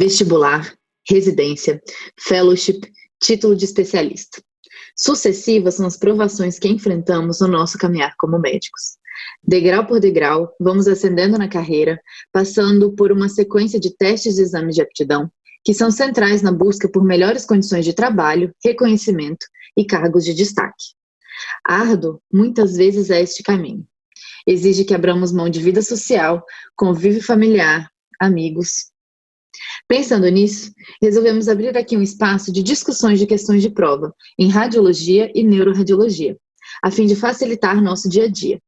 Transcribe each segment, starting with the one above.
vestibular, residência, fellowship, título de especialista. Sucessivas são as provações que enfrentamos no nosso caminhar como médicos. Degrau por degrau, vamos ascendendo na carreira, passando por uma sequência de testes e exames de aptidão, que são centrais na busca por melhores condições de trabalho, reconhecimento e cargos de destaque. Árduo, muitas vezes, é este caminho. Exige que abramos mão de vida social, convívio familiar, amigos. Pensando nisso, resolvemos abrir aqui um espaço de discussões de questões de prova em radiologia e neuroradiologia, a fim de facilitar nosso dia a dia.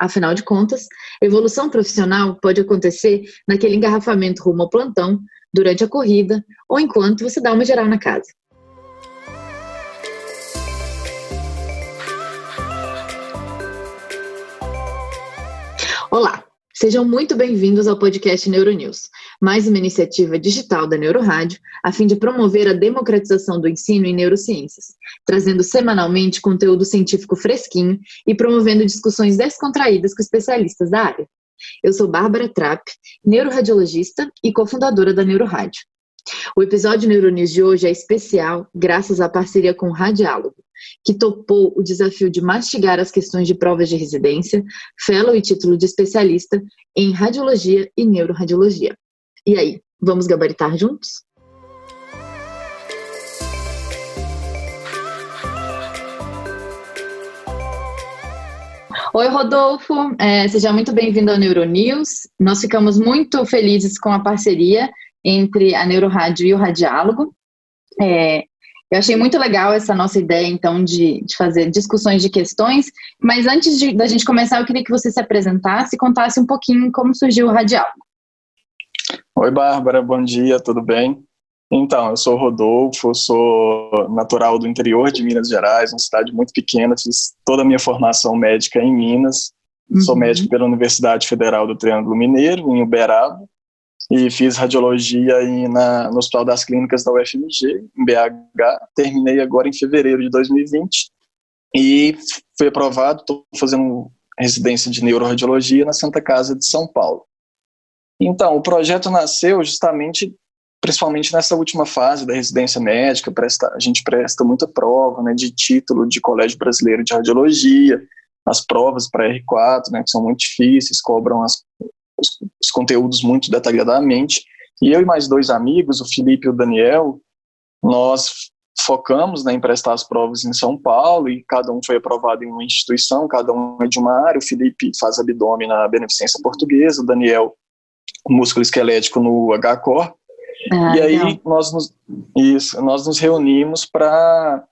Afinal de contas, evolução profissional pode acontecer naquele engarrafamento rumo ao plantão, durante a corrida ou enquanto você dá uma geral na casa. Olá, sejam muito bem-vindos ao podcast Neuronews, mais uma iniciativa digital da Neurorádio a fim de promover a democratização do ensino em neurociências, trazendo semanalmente conteúdo científico fresquinho e promovendo discussões descontraídas com especialistas da área. Eu sou Bárbara Trapp, neuroradiologista e cofundadora da Neurorádio. O episódio Neuronews de hoje é especial graças à parceria com o Radiálogo, que topou o desafio de mastigar as questões de provas de residência, fellow e título de especialista em radiologia e neuroradiologia. E aí, vamos gabaritar juntos? Oi, Rodolfo, é, seja muito bem-vindo ao Neuronews. Nós ficamos muito felizes com a parceria entre a Neurorádio e o Radiálogo. É, eu achei muito legal essa nossa ideia, então, de, de fazer discussões de questões, mas antes de, da gente começar, eu queria que você se apresentasse e contasse um pouquinho como surgiu o Radiálogo. Oi, Bárbara, bom dia, tudo bem? Então, eu sou Rodolfo, sou natural do interior de Minas Gerais, uma cidade muito pequena, fiz toda a minha formação médica em Minas, uhum. sou médico pela Universidade Federal do Triângulo Mineiro, em Uberaba, e fiz radiologia em, na, no Hospital das Clínicas da UFMG, em BH. Terminei agora em fevereiro de 2020 e fui aprovado. Estou fazendo residência de neuroradiologia na Santa Casa de São Paulo. Então, o projeto nasceu justamente, principalmente nessa última fase da residência médica. Presta, a gente presta muita prova né, de título de Colégio Brasileiro de Radiologia, as provas para R4, né, que são muito difíceis, cobram as, os, os conteúdos muito detalhadamente. E eu e mais dois amigos, o Felipe e o Daniel, nós focamos né, em prestar as provas em São Paulo e cada um foi aprovado em uma instituição, cada um é de uma área. O Felipe faz abdômen na Beneficência Portuguesa, o Daniel músculo esquelético no HCOR. Ah, e aí nós nos, isso, nós nos reunimos para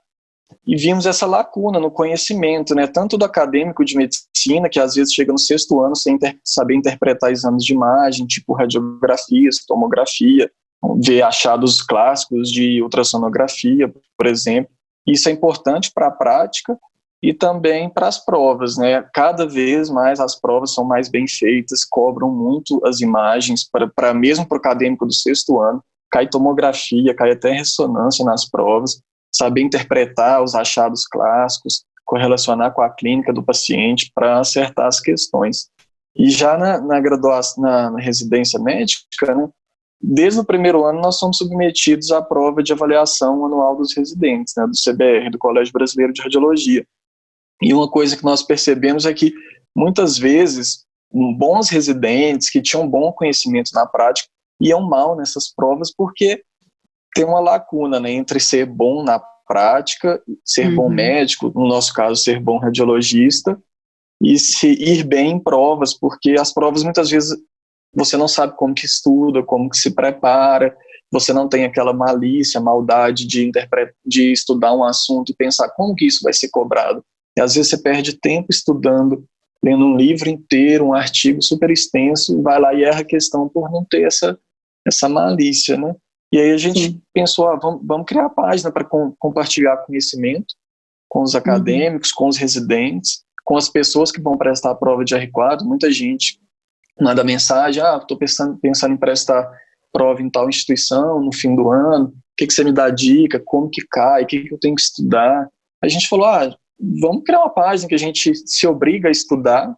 e vimos essa lacuna no conhecimento, né, tanto do acadêmico de medicina, que às vezes chega no sexto ano sem inter saber interpretar exames de imagem, tipo radiografias, tomografia, ver achados clássicos de ultrassonografia, por exemplo. Isso é importante para a prática e também para as provas, né? Cada vez mais as provas são mais bem feitas, cobram muito as imagens para, para mesmo para o acadêmico do sexto ano, cai tomografia, cai até ressonância nas provas saber interpretar os achados clássicos, correlacionar com a clínica do paciente para acertar as questões. E já na, na graduação, na, na, residência médica, né, desde o primeiro ano nós somos submetidos à prova de avaliação anual dos residentes, né, do CBR, do Colégio Brasileiro de Radiologia. E uma coisa que nós percebemos é que muitas vezes bons residentes que tinham bom conhecimento na prática iam mal nessas provas porque tem uma lacuna né, entre ser bom na prática, ser uhum. bom médico, no nosso caso, ser bom radiologista, e se ir bem em provas, porque as provas muitas vezes você não sabe como que estuda, como que se prepara, você não tem aquela malícia, maldade de, de estudar um assunto e pensar como que isso vai ser cobrado. E às vezes você perde tempo estudando, lendo um livro inteiro, um artigo super extenso, vai lá e erra a questão por não ter essa, essa malícia, né? E aí a gente Sim. pensou, ah, vamos, vamos, criar a página para com, compartilhar conhecimento com os acadêmicos, uhum. com os residentes, com as pessoas que vão prestar a prova de R4. Muita gente manda mensagem, ah, estou pensando, pensando em prestar prova em tal instituição no fim do ano, o que, que você me dá dica, como que cai, o que, que eu tenho que estudar. A gente falou, ah, vamos criar uma página que a gente se obriga a estudar,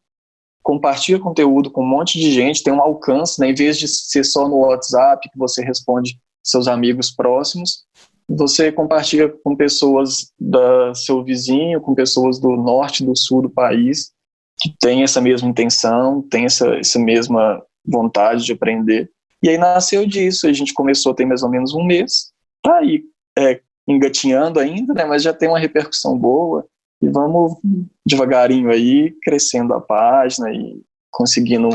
compartilha conteúdo com um monte de gente, tem um alcance, né? em vez de ser só no WhatsApp que você responde seus amigos próximos, você compartilha com pessoas da seu vizinho, com pessoas do norte, do sul do país, que têm essa mesma intenção, têm essa, essa mesma vontade de aprender. E aí nasceu disso, a gente começou tem mais ou menos um mês, tá aí é, engatinhando ainda, né, mas já tem uma repercussão boa, e vamos devagarinho aí, crescendo a página e conseguindo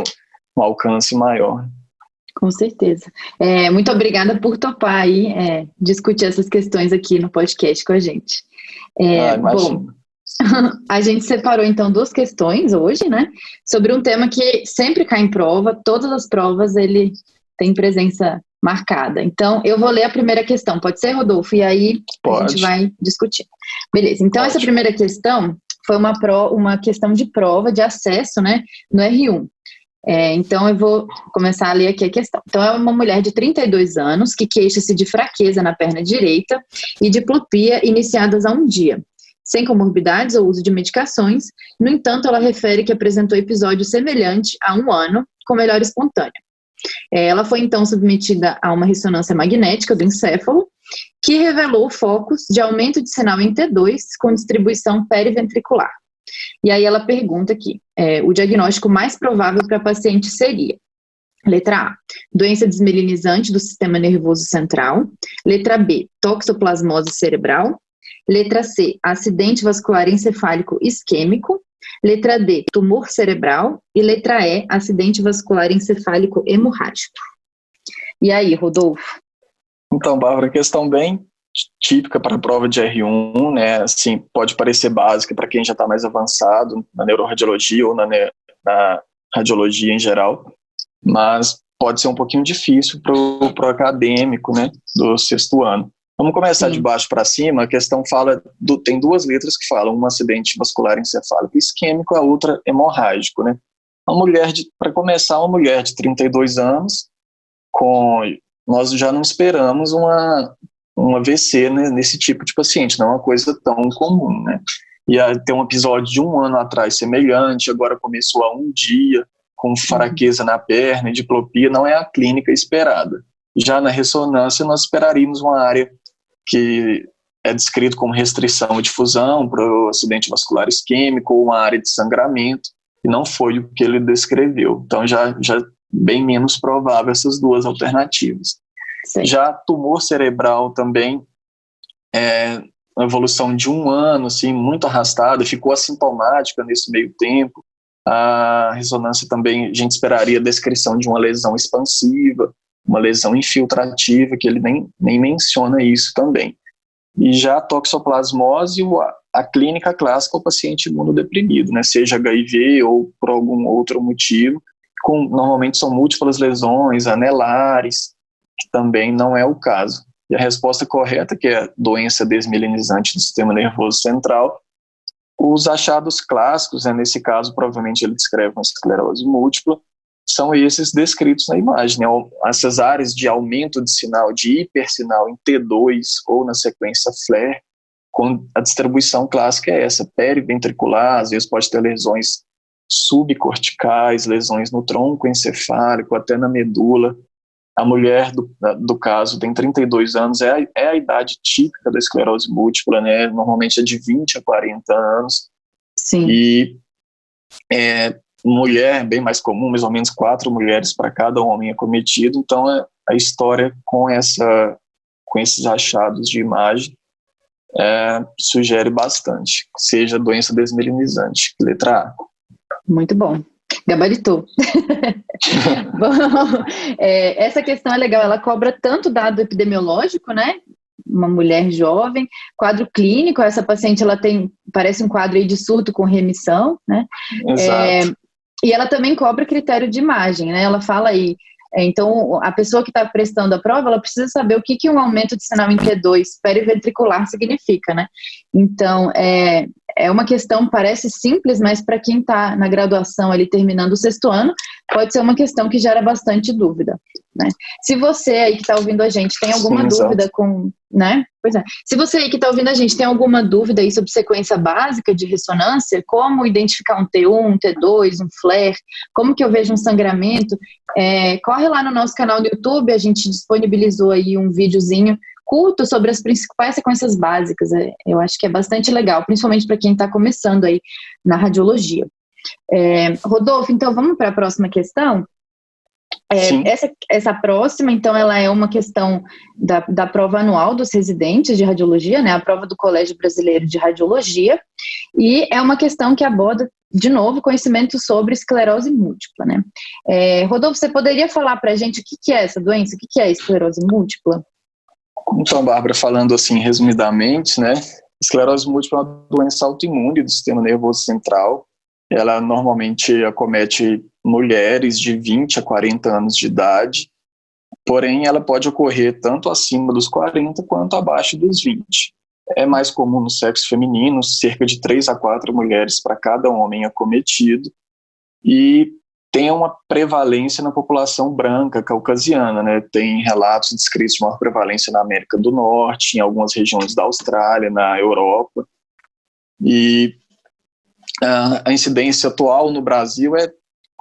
um alcance maior. Com certeza. É, muito obrigada por topar aí é, discutir essas questões aqui no podcast com a gente. É, ah, bom, a gente separou então duas questões hoje, né? Sobre um tema que sempre cai em prova, todas as provas ele tem presença marcada. Então, eu vou ler a primeira questão. Pode ser, Rodolfo? E aí Pode. a gente vai discutir. Beleza. Então, Pode. essa primeira questão foi uma, pro, uma questão de prova de acesso, né, no R1. É, então, eu vou começar a ler aqui a questão. Então, é uma mulher de 32 anos que queixa-se de fraqueza na perna direita e diplopia iniciadas há um dia, sem comorbidades ou uso de medicações. No entanto, ela refere que apresentou episódio semelhante há um ano, com melhora espontânea. É, ela foi então submetida a uma ressonância magnética do encéfalo, que revelou focos de aumento de sinal em T2 com distribuição periventricular. E aí ela pergunta aqui, é, o diagnóstico mais provável para a paciente seria Letra A, doença desmelinizante do sistema nervoso central. Letra B, toxoplasmose cerebral. Letra C, acidente vascular encefálico isquêmico. Letra D, tumor cerebral. E letra E, acidente vascular encefálico hemorrágico. E aí, Rodolfo? Então, Bárbara, questão bem típica para a prova de R1, né? Assim, pode parecer básica para quem já está mais avançado na neuroradiologia ou na, na, radiologia em geral, mas pode ser um pouquinho difícil para o acadêmico, né, do sexto ano. Vamos começar Sim. de baixo para cima. A questão fala do, tem duas letras que falam um acidente vascular encefálico isquêmico, a outra hemorrágico, né? Uma mulher de, para começar, uma mulher de 32 anos com nós já não esperamos uma um AVC né, nesse tipo de paciente, não é uma coisa tão comum, né? E tem um episódio de um ano atrás semelhante, agora começou há um dia, com fraqueza na perna e diplopia, não é a clínica esperada. Já na ressonância, nós esperaríamos uma área que é descrito como restrição e difusão para o acidente vascular isquêmico ou uma área de sangramento, e não foi o que ele descreveu. Então, já, já bem menos provável essas duas alternativas. Sim. Já tumor cerebral também, é, uma evolução de um ano, assim, muito arrastada, ficou assintomática nesse meio tempo. A ressonância também, a gente esperaria a descrição de uma lesão expansiva, uma lesão infiltrativa, que ele nem, nem menciona isso também. E já a toxoplasmose, a, clínica clássica, o paciente imunodeprimido, né, seja HIV ou por algum outro motivo, com, normalmente são múltiplas lesões, anelares, que também não é o caso. E a resposta correta, que é doença desmielinizante do sistema nervoso central, os achados clássicos, né, nesse caso, provavelmente ele descreve uma esclerose múltipla, são esses descritos na imagem. Né? Essas áreas de aumento de sinal, de hipersinal em T2 ou na sequência FLAIR, com a distribuição clássica é essa, periventricular, às vezes pode ter lesões subcorticais, lesões no tronco encefálico, até na medula. A mulher do, do caso tem 32 anos, é a, é a idade típica da esclerose múltipla, né? Normalmente é de 20 a 40 anos. Sim. E é, mulher, bem mais comum, mais ou menos quatro mulheres para cada homem acometido. Então, é, a história com essa com esses achados de imagem é, sugere bastante, seja doença desmelinizante, letra A. Muito bom. Gabaritou. bom, é, essa questão é legal, ela cobra tanto dado epidemiológico, né? Uma mulher jovem, quadro clínico, essa paciente ela tem, parece um quadro aí de surto com remissão, né? Exato. É, e ela também cobra critério de imagem, né? Ela fala aí, é, então a pessoa que está prestando a prova, ela precisa saber o que, que um aumento de sinal em T2 periventricular significa, né? Então, é, é uma questão, parece simples, mas para quem está na graduação ali terminando o sexto ano, pode ser uma questão que gera bastante dúvida. Né? Se você aí que está ouvindo a gente tem alguma Sim, dúvida exato. com. Né? Pois é. Se você aí que está ouvindo a gente tem alguma dúvida aí sobre sequência básica de ressonância, como identificar um T1, um T2, um flare, como que eu vejo um sangramento, é, corre lá no nosso canal do YouTube, a gente disponibilizou aí um videozinho curto sobre as principais sequências básicas. É, eu acho que é bastante legal, principalmente para quem está começando aí na radiologia. É, Rodolfo, então vamos para a próxima questão? É, essa, essa próxima, então, ela é uma questão da, da prova anual dos residentes de radiologia, né, a prova do Colégio Brasileiro de Radiologia, e é uma questão que aborda, de novo, conhecimento sobre esclerose múltipla, né. É, Rodolfo, você poderia falar para a gente o que, que é essa doença, o que, que é esclerose múltipla? Então, Bárbara, falando assim resumidamente, né, esclerose múltipla é uma doença autoimune do sistema nervoso central. Ela normalmente acomete mulheres de 20 a 40 anos de idade, porém ela pode ocorrer tanto acima dos 40 quanto abaixo dos 20. É mais comum no sexo feminino, cerca de 3 a 4 mulheres para cada homem acometido, e tem uma prevalência na população branca caucasiana, né? Tem relatos descritos de maior prevalência na América do Norte, em algumas regiões da Austrália, na Europa. E uh, a incidência atual no Brasil é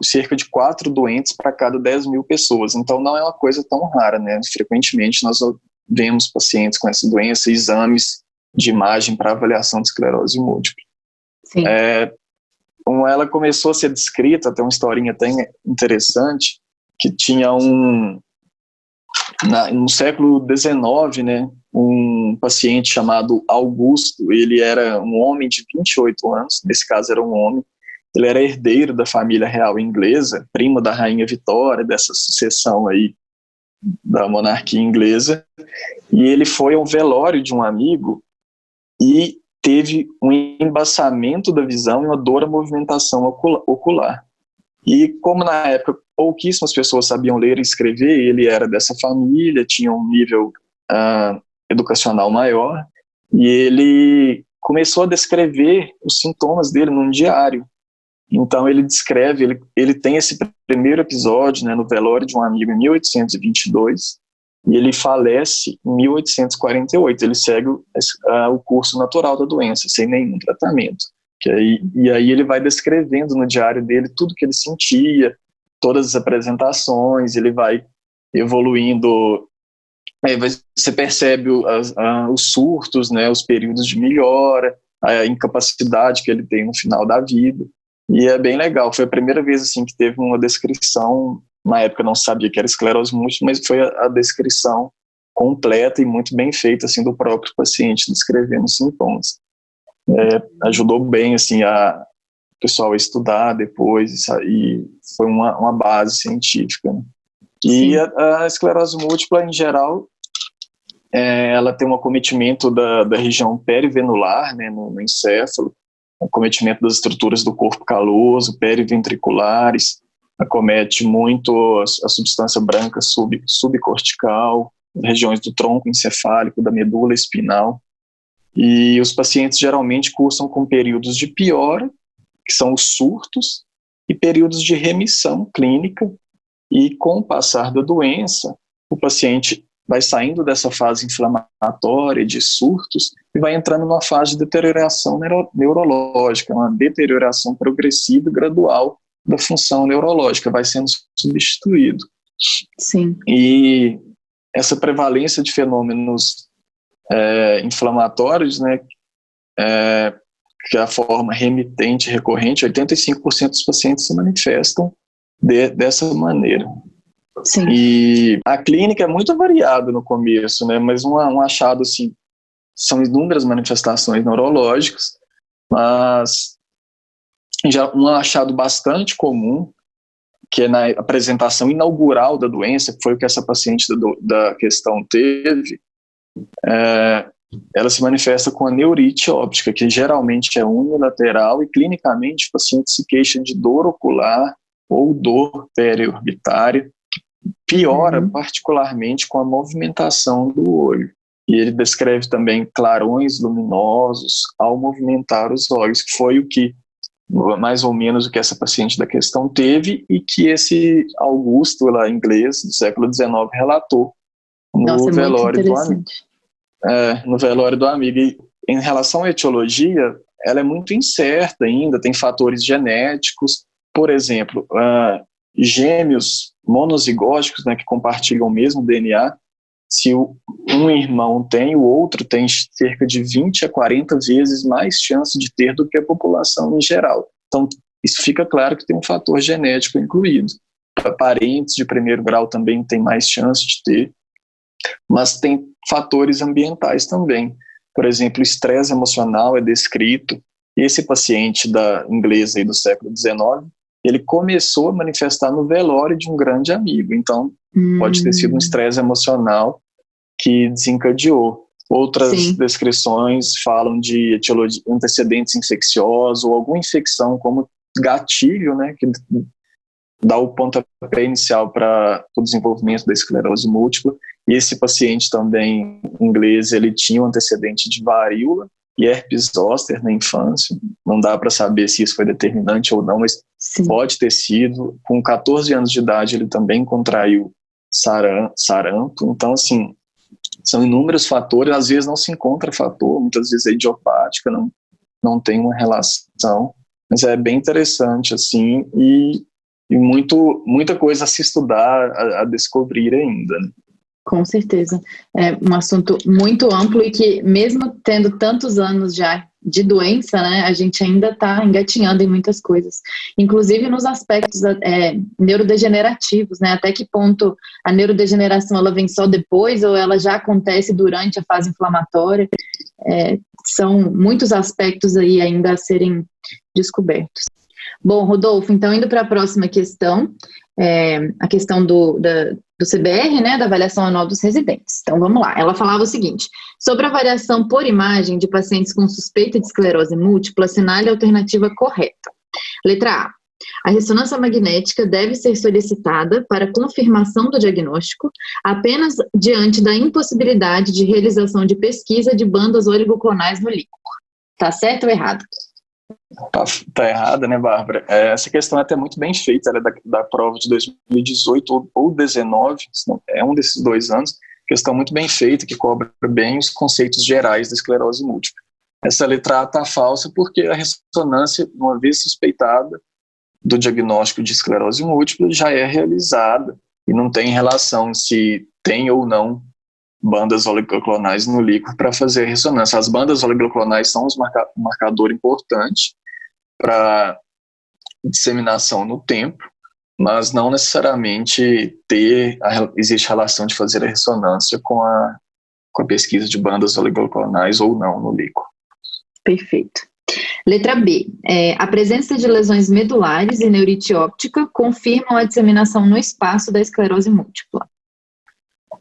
cerca de quatro doentes para cada 10 mil pessoas. Então não é uma coisa tão rara, né? Frequentemente nós vemos pacientes com essa doença, exames de imagem para avaliação de esclerose múltipla. Sim. É, como ela começou a ser descrita, tem uma historinha até interessante, que tinha um, na, no século XIX, né, um paciente chamado Augusto, ele era um homem de 28 anos, nesse caso era um homem, ele era herdeiro da família real inglesa, primo da rainha Vitória, dessa sucessão aí da monarquia inglesa, e ele foi ao velório de um amigo e teve um embaçamento da visão e uma dor à movimentação ocular. E como na época pouquíssimas pessoas sabiam ler e escrever, ele era dessa família, tinha um nível uh, educacional maior, e ele começou a descrever os sintomas dele num diário. Então ele descreve, ele, ele tem esse primeiro episódio né, no velório de um amigo em 1822, e ele falece em 1848. Ele segue uh, o curso natural da doença, sem nenhum tratamento. Aí, e aí ele vai descrevendo no diário dele tudo que ele sentia, todas as apresentações, ele vai evoluindo. Aí você percebe os surtos, né, os períodos de melhora, a incapacidade que ele tem no final da vida. E é bem legal. Foi a primeira vez assim que teve uma descrição na época não sabia que era esclerose múltipla, mas foi a, a descrição completa e muito bem feita assim do próprio paciente descrevendo os sintomas. É, ajudou bem assim a pessoal a estudar depois e foi uma, uma base científica. Né? E a, a, esclerose múltipla em geral é, ela tem um acometimento da, da região perivenular, né, no, no encéfalo, acometimento das estruturas do corpo caloso, periventriculares, acomete muito a, a substância branca sub, subcortical, regiões do tronco encefálico, da medula espinal. E os pacientes geralmente cursam com períodos de piora, que são os surtos, e períodos de remissão clínica. E com o passar da doença, o paciente vai saindo dessa fase inflamatória de surtos e vai entrando numa fase de deterioração neuro neurológica, uma deterioração progressiva e gradual da função neurológica, vai sendo substituído. Sim. E essa prevalência de fenômenos é, inflamatórios, né, é, que é a forma remitente recorrente, 85% dos pacientes se manifestam de, dessa maneira. Sim. E a clínica é muito variada no começo, né, mas um, um achado assim, são inúmeras manifestações neurológicas, mas já um achado bastante comum, que é na apresentação inaugural da doença, que foi o que essa paciente da, da questão teve, é, ela se manifesta com a neurite óptica, que geralmente é unilateral e clinicamente o paciente se queixa de dor ocular ou dor periorbitária, que piora uhum. particularmente com a movimentação do olho. E ele descreve também clarões luminosos ao movimentar os olhos, que foi o que mais ou menos o que essa paciente da questão teve e que esse Augusto, lá inglês, do século XIX, relatou no Nossa, é velório do amigo. É, no velório do amigo. E em relação à etiologia, ela é muito incerta ainda, tem fatores genéticos, por exemplo, uh, gêmeos monozigóticos, né, que compartilham o mesmo DNA, se um irmão tem, o outro tem cerca de 20 a 40 vezes mais chance de ter do que a população em geral. Então, isso fica claro que tem um fator genético incluído. Parentes de primeiro grau também têm mais chance de ter, mas tem fatores ambientais também. Por exemplo, estresse emocional é descrito. Esse paciente da inglesa aí do século XIX, ele começou a manifestar no velório de um grande amigo. Então, hum. pode ter sido um hum. estresse emocional que desencadeou. Outras Sim. descrições falam de antecedentes infecciosos ou alguma infecção como gatilho, né, que dá o pontapé inicial para o desenvolvimento da esclerose múltipla. E esse paciente também, inglês, ele tinha um antecedente de varíola e herpes zoster na infância. Não dá para saber se isso foi determinante ou não, mas Sim. pode ter sido. Com 14 anos de idade, ele também contraiu sarampo. Então, assim, são inúmeros fatores. Às vezes não se encontra fator, muitas vezes é idiopática, não, não tem uma relação. Mas é bem interessante, assim, e, e muito, muita coisa a se estudar, a, a descobrir ainda. Né? Com certeza. É um assunto muito amplo e que, mesmo tendo tantos anos já de doença, né, a gente ainda está engatinhando em muitas coisas, inclusive nos aspectos é, neurodegenerativos, né, até que ponto a neurodegeneração ela vem só depois ou ela já acontece durante a fase inflamatória, é, são muitos aspectos aí ainda a serem descobertos. Bom, Rodolfo, então indo para a próxima questão, é, a questão do, da, do CBR, né, da avaliação anual dos residentes. Então vamos lá. Ela falava o seguinte: sobre a avaliação por imagem de pacientes com suspeita de esclerose múltipla, assinale a alternativa correta. Letra A. A ressonância magnética deve ser solicitada para confirmação do diagnóstico apenas diante da impossibilidade de realização de pesquisa de bandas oligoclonais no líquido. Tá certo ou errado? Tá, tá errada, né, Bárbara? É, essa questão é até muito bem feita, ela é da, da prova de 2018 ou, ou 19, é um desses dois anos, questão muito bem feita, que cobra bem os conceitos gerais da esclerose múltipla. Essa letra A está falsa porque a ressonância, uma vez suspeitada do diagnóstico de esclerose múltipla, já é realizada e não tem relação se tem ou não bandas oligoclonais no líquido para fazer a ressonância. As bandas oligoclonais são um marcador importante para disseminação no tempo, mas não necessariamente ter a, existe relação de fazer a ressonância com a, com a pesquisa de bandas oligoclonais ou não no líquido. Perfeito. Letra B. É, a presença de lesões medulares e neurite óptica confirmam a disseminação no espaço da esclerose múltipla.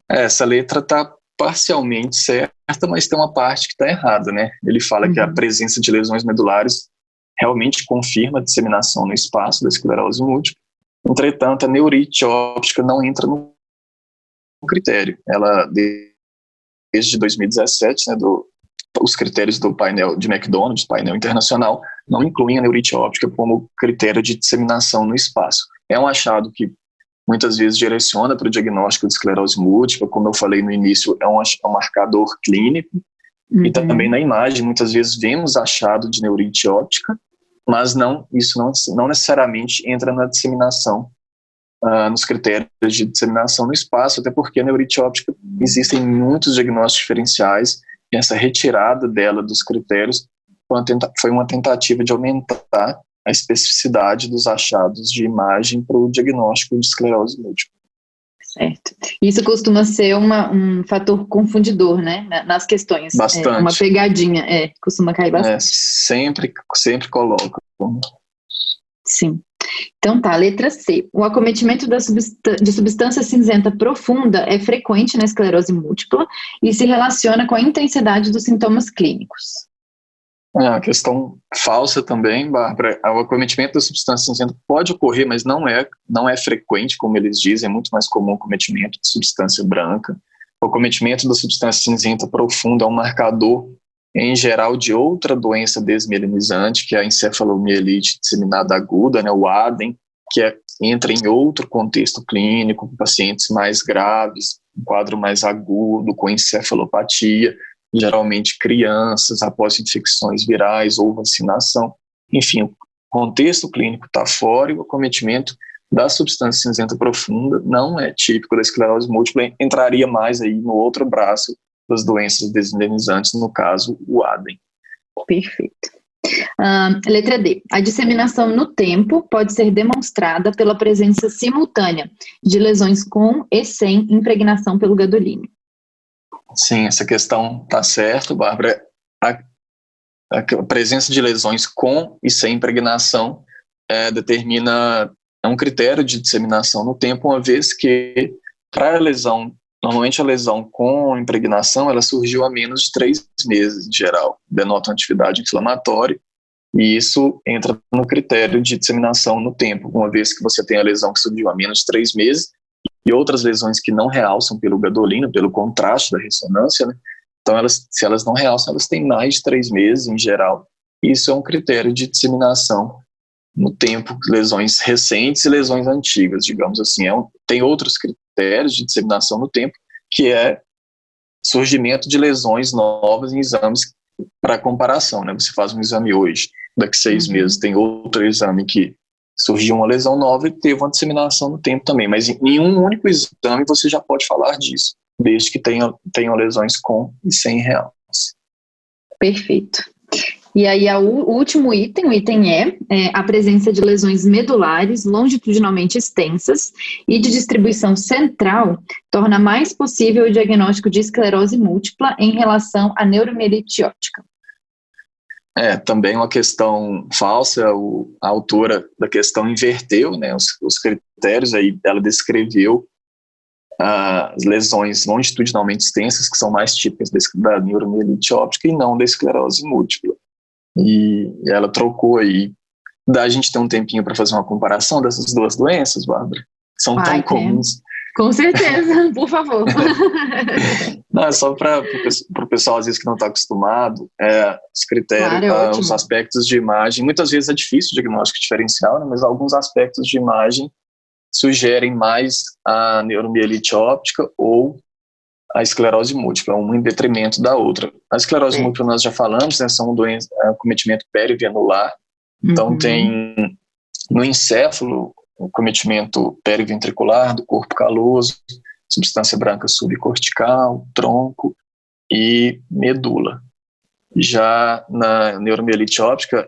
Essa letra está parcialmente certa, mas tem uma parte que está errada, né? Ele fala uhum. que a uhum. presença de lesões medulares realmente confirma a disseminação no espaço da esclerose múltipla. Entretanto, a neurite óptica não entra no critério. Ela, desde 2017, né, do, os critérios do painel de McDonald's, painel internacional, não incluem a neurite óptica como critério de disseminação no espaço. É um achado que muitas vezes direciona para o diagnóstico de esclerose múltipla, como eu falei no início, é um, é um marcador clínico, uhum. e também na imagem, muitas vezes vemos achado de neurite óptica, mas não, isso não, não necessariamente entra na disseminação, uh, nos critérios de disseminação no espaço, até porque a neurite óptica existem muitos diagnósticos diferenciais, e essa retirada dela dos critérios foi uma tentativa de aumentar a especificidade dos achados de imagem para o diagnóstico de esclerose múltipla. Certo. Isso costuma ser uma, um fator confundidor, né, nas questões. Bastante. É, uma pegadinha, é, costuma cair bastante. É, sempre, sempre coloca. Sim. Então tá, letra C. O acometimento de substância cinzenta profunda é frequente na esclerose múltipla e se relaciona com a intensidade dos sintomas clínicos. É uma questão falsa também, Bárbara. O acometimento da substância cinzenta pode ocorrer, mas não é, não é frequente, como eles dizem, é muito mais comum o acometimento de substância branca. O acometimento da substância cinzenta profunda é um marcador, em geral, de outra doença desmielinizante, que é a encefalomielite disseminada aguda, né, o ADEM, que é, entra em outro contexto clínico, com pacientes mais graves, um quadro mais agudo, com encefalopatia, geralmente crianças, após infecções virais ou vacinação. Enfim, o contexto clínico está fora e o acometimento da substância cinzenta profunda não é típico da esclerose múltipla, entraria mais aí no outro braço das doenças desindenizantes, no caso, o ADEM. Perfeito. Uh, letra D. A disseminação no tempo pode ser demonstrada pela presença simultânea de lesões com e sem impregnação pelo gadolínio. Sim, essa questão está certa, Bárbara. A, a, presença de lesões com e sem impregnação é, determina é um critério de disseminação no tempo, uma vez que para a lesão, normalmente a lesão com impregnação, ela surgiu há menos de três meses em geral, denota uma atividade inflamatória, e isso entra no critério de disseminação no tempo, uma vez que você tem a lesão que surgiu há menos de três meses e outras lesões que não realçam pelo gadolino, pelo contraste da ressonância, né? Então, elas, se elas não realçam, elas têm mais de três meses em geral. Isso é um critério de disseminação no tempo, lesões recentes e lesões antigas, digamos assim. É um, tem outros critérios de disseminação no tempo, que é surgimento de lesões novas em exames para comparação. Né? Você faz um exame hoje, daqui seis uhum. meses tem outro exame que surgiu uma lesão nova e teve uma disseminação no tempo também. Mas em um único exame você já pode falar disso, desde que tenha, tenham lesões com e sem reais. Perfeito. E aí, o último item, o item E, é a presença de lesões medulares longitudinalmente extensas e de distribuição central torna mais possível o diagnóstico de esclerose múltipla em relação à neuromielite óptica. É, também uma questão falsa, o, a autora da questão inverteu né, os, os critérios, aí ela descreveu uh, as lesões longitudinalmente extensas, que são mais típicas da neuromielite óptica e não da esclerose múltipla. E ela trocou aí. Da gente ter um tempinho para fazer uma comparação dessas duas doenças, Bárbara? São Ai, tão comuns. Com certeza, por favor. Não, é só para o pessoal, às vezes, que não está acostumado, é, os critérios, claro, é os aspectos de imagem. Muitas vezes é difícil o diagnóstico diferencial, né, mas alguns aspectos de imagem sugerem mais a neuromielite óptica ou a esclerose múltipla, uma em detrimento da outra. A esclerose Sim. múltipla nós já falamos, né, são doenças, é, cometimento perivenular, então uhum. tem no encéfalo o cometimento periventricular do corpo caloso, substância branca subcortical, tronco e medula. Já na neuromielite óptica,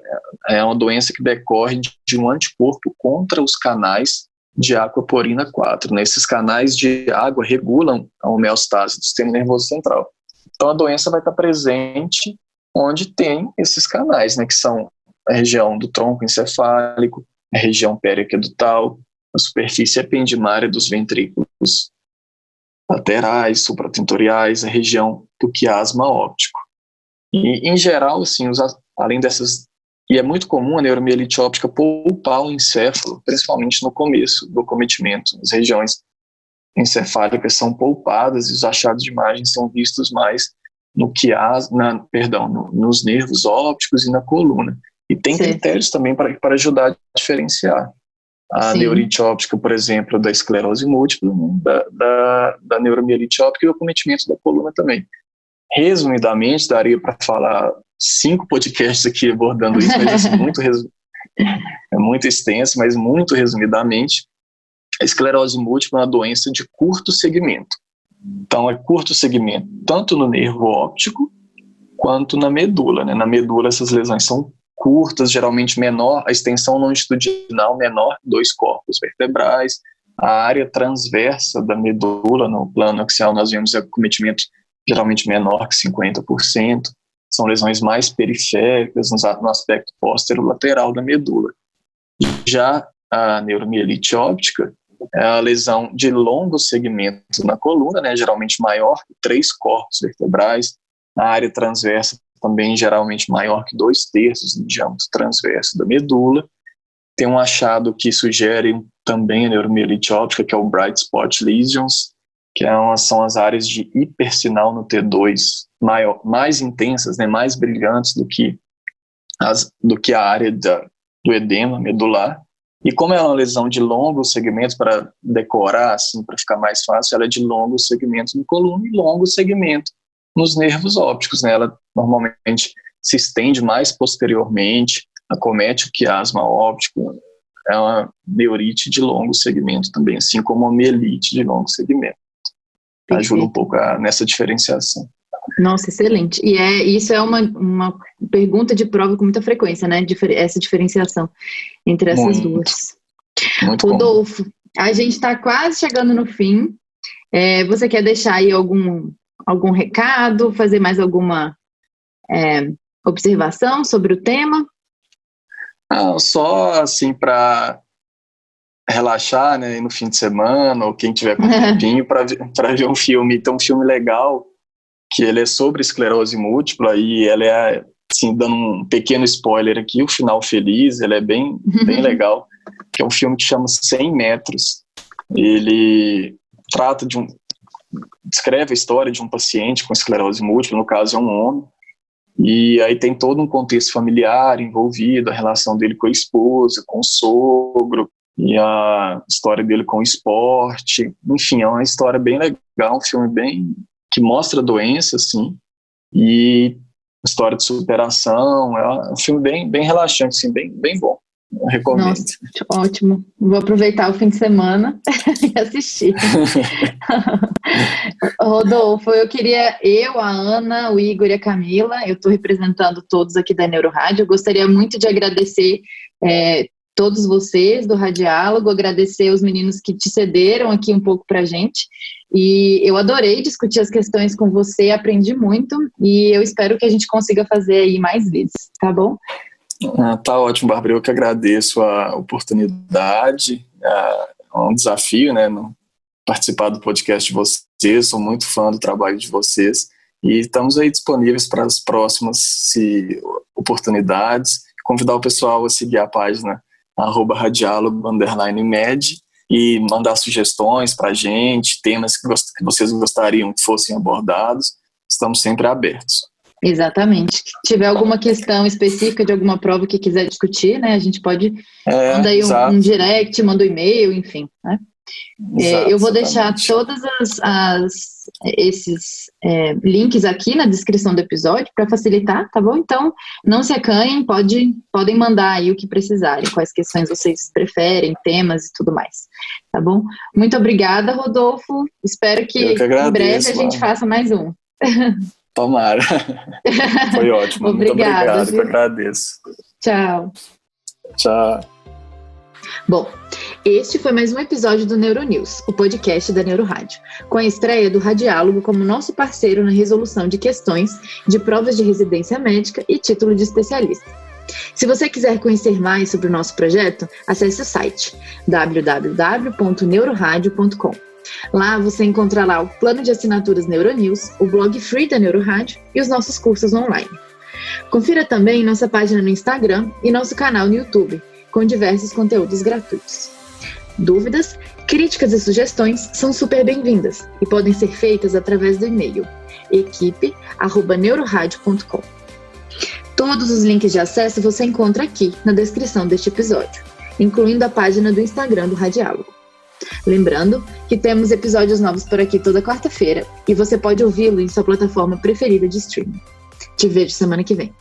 é uma doença que decorre de um anticorpo contra os canais de aquaporina 4. Né? Esses canais de água regulam a homeostase do sistema nervoso central. Então a doença vai estar presente onde tem esses canais, né, que são a região do tronco encefálico, a região periaquedutal, a superfície ependimária dos ventrículos laterais, supratentoriais, a região do quiasma óptico. E, em geral, assim, os, além dessas. E é muito comum a neuromielite óptica poupar o encéfalo, principalmente no começo do acometimento. As regiões encefálicas são poupadas e os achados de imagem são vistos mais no quiasma, perdão, no, nos nervos ópticos e na coluna. E tem Sim. critérios também para, para ajudar a diferenciar. A Sim. neurite óptica, por exemplo, da esclerose múltipla, né, da, da, da neuromielite óptica e o acometimento da coluna também. Resumidamente, daria para falar cinco podcasts aqui abordando isso, mas é muito, é muito extenso, mas muito resumidamente, a esclerose múltipla é uma doença de curto segmento. Então, é curto segmento tanto no nervo óptico quanto na medula. Né? Na medula, essas lesões são curtas, geralmente menor, a extensão longitudinal menor, dois corpos vertebrais, a área transversa da medula, no plano axial, nós vemos acometimento geralmente menor que 50%, são lesões mais periféricas no aspecto póstero-lateral da medula. Já a neuromielite óptica é a lesão de longo segmento na coluna, né, geralmente maior que três corpos vertebrais, a área transversa também geralmente maior que dois terços do diâmetro transverso da medula. Tem um achado que sugere também a neuromielite óptica, que é o bright spot lesions, que é são as áreas de hipersinal no T2, maior, mais intensas, né, mais brilhantes do que, as, do que a área da, do edema medular. E como é uma lesão de longos segmentos, para decorar, assim, para ficar mais fácil, ela é de longos segmentos no coluna e longos segmentos nos nervos ópticos. Né? Ela normalmente se estende mais posteriormente, acomete o quiasma óptico, é uma neurite de longo segmento também, assim como a mielite de longo segmento. Ajuda um pouco a, nessa diferenciação. Nossa, excelente. E é, isso é uma, uma pergunta de prova com muita frequência, né? essa diferenciação entre essas muito, duas. Muito Rodolfo, bom. a gente está quase chegando no fim. É, você quer deixar aí algum, algum recado, fazer mais alguma é, observação sobre o tema? Não, só assim para relaxar, né, no fim de semana, ou quem tiver com um tempinho para ver um filme, tem um filme legal que ele é sobre esclerose múltipla e ela é assim, dando um pequeno spoiler aqui, o final feliz, ele é bem, bem legal, que é um filme que chama 100 metros. Ele trata de um descreve a história de um paciente com esclerose múltipla, no caso é um homem, e aí tem todo um contexto familiar envolvido, a relação dele com a esposa, com o sogro, e a história dele com o esporte. Enfim, é uma história bem legal, um filme bem que mostra a doença, assim, e história de superação. É um filme bem, bem relaxante, assim, bem, bem bom. Recomendo. Nossa, ótimo. Vou aproveitar o fim de semana e assistir. Rodolfo, eu queria, eu, a Ana, o Igor e a Camila, eu estou representando todos aqui da Neurorádio, eu gostaria muito de agradecer é, todos vocês do Radiálogo, agradecer os meninos que te cederam aqui um pouco para gente. E eu adorei discutir as questões com você, aprendi muito e eu espero que a gente consiga fazer aí mais vezes, tá bom? Ah, tá ótimo, Bárbara. Eu que agradeço a oportunidade. É um desafio, né? Participar do podcast de vocês. Sou muito fã do trabalho de vocês. E estamos aí disponíveis para as próximas se, oportunidades. Convidar o pessoal a seguir a página arroba underline med, e mandar sugestões para a gente, temas que, que vocês gostariam que fossem abordados. Estamos sempre abertos. Exatamente. Se tiver alguma questão específica de alguma prova que quiser discutir, né, a gente pode é, mandar aí um, um, direct, manda um e-mail, enfim. Né? é, eu vou deixar todos esses é, links aqui na descrição do episódio para facilitar, tá bom? Então, não se acanhem, pode, podem mandar aí o que precisarem, quais questões vocês preferem, temas e tudo mais, tá bom? Muito obrigada, Rodolfo. Espero que, que agradeço, em breve a gente faça mais um. Tomara. Foi ótimo. Obrigada, Muito obrigado, eu agradeço. Tchau. Tchau. Bom, este foi mais um episódio do Neuronews, o podcast da Neurorádio, com a estreia do Radiálogo como nosso parceiro na resolução de questões de provas de residência médica e título de especialista. Se você quiser conhecer mais sobre o nosso projeto, acesse o site www.neuroradio.com. Lá você encontrará o plano de assinaturas Neuronews, o blog free da Neurorádio e os nossos cursos online. Confira também nossa página no Instagram e nosso canal no YouTube, com diversos conteúdos gratuitos. Dúvidas, críticas e sugestões são super bem-vindas e podem ser feitas através do e-mail equipe@neuroradio.com. Todos os links de acesso você encontra aqui na descrição deste episódio, incluindo a página do Instagram do Radiálogo. Lembrando que temos episódios novos por aqui toda quarta-feira e você pode ouvi-lo em sua plataforma preferida de streaming. Te vejo semana que vem.